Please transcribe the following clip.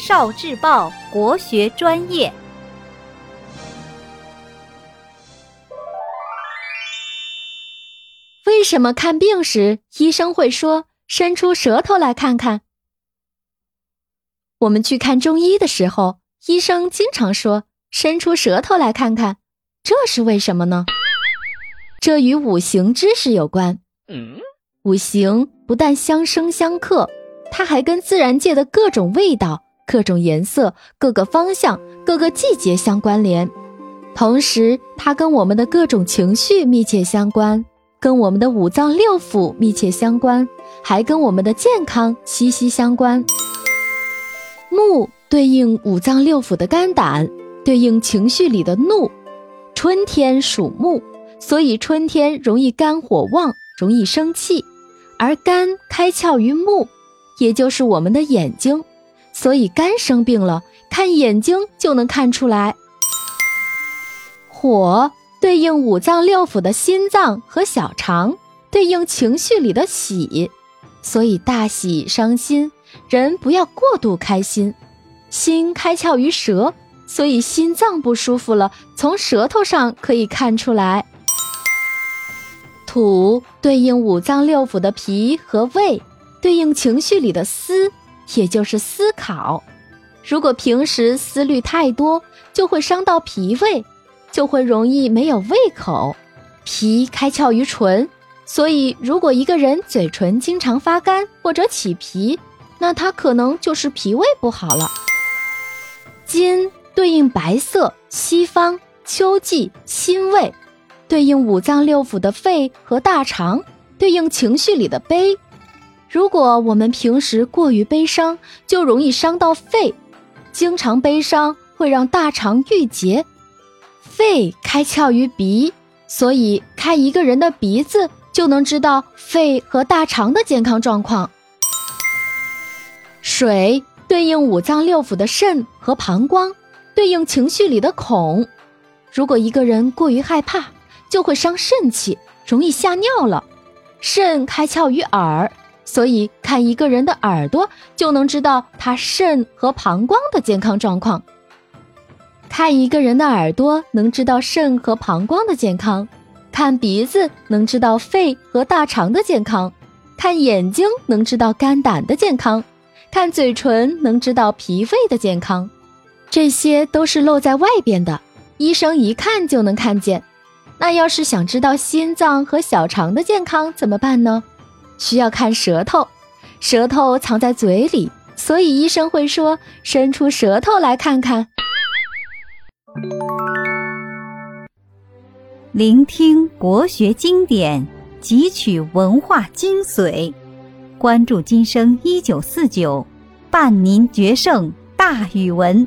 少智报国学专业。为什么看病时医生会说“伸出舌头来看看”？我们去看中医的时候，医生经常说“伸出舌头来看看”，这是为什么呢？这与五行知识有关。五行不但相生相克，它还跟自然界的各种味道。各种颜色、各个方向、各个季节相关联，同时它跟我们的各种情绪密切相关，跟我们的五脏六腑密切相关，还跟我们的健康息息相关。木对应五脏六腑的肝胆，对应情绪里的怒。春天属木，所以春天容易肝火旺，容易生气。而肝开窍于目，也就是我们的眼睛。所以肝生病了，看眼睛就能看出来。火对应五脏六腑的心脏和小肠，对应情绪里的喜，所以大喜伤心，人不要过度开心。心开窍于舌，所以心脏不舒服了，从舌头上可以看出来。土对应五脏六腑的脾和胃，对应情绪里的思。也就是思考，如果平时思虑太多，就会伤到脾胃，就会容易没有胃口。脾开窍于唇，所以如果一个人嘴唇经常发干或者起皮，那他可能就是脾胃不好了。金对应白色、西方、秋季、辛味，对应五脏六腑的肺和大肠，对应情绪里的悲。如果我们平时过于悲伤，就容易伤到肺。经常悲伤会让大肠郁结，肺开窍于鼻，所以看一个人的鼻子就能知道肺和大肠的健康状况。水对应五脏六腑的肾和膀胱，对应情绪里的恐。如果一个人过于害怕，就会伤肾气，容易吓尿了。肾开窍于耳。所以看一个人的耳朵就能知道他肾和膀胱的健康状况。看一个人的耳朵能知道肾和膀胱的健康，看鼻子能知道肺和大肠的健康，看眼睛能知道肝胆的健康，看嘴唇能知道脾胃的健康。这些都是露在外边的，医生一看就能看见。那要是想知道心脏和小肠的健康怎么办呢？需要看舌头，舌头藏在嘴里，所以医生会说：“伸出舌头来看看。”聆听国学经典，汲取文化精髓，关注今生一九四九，伴您决胜大语文。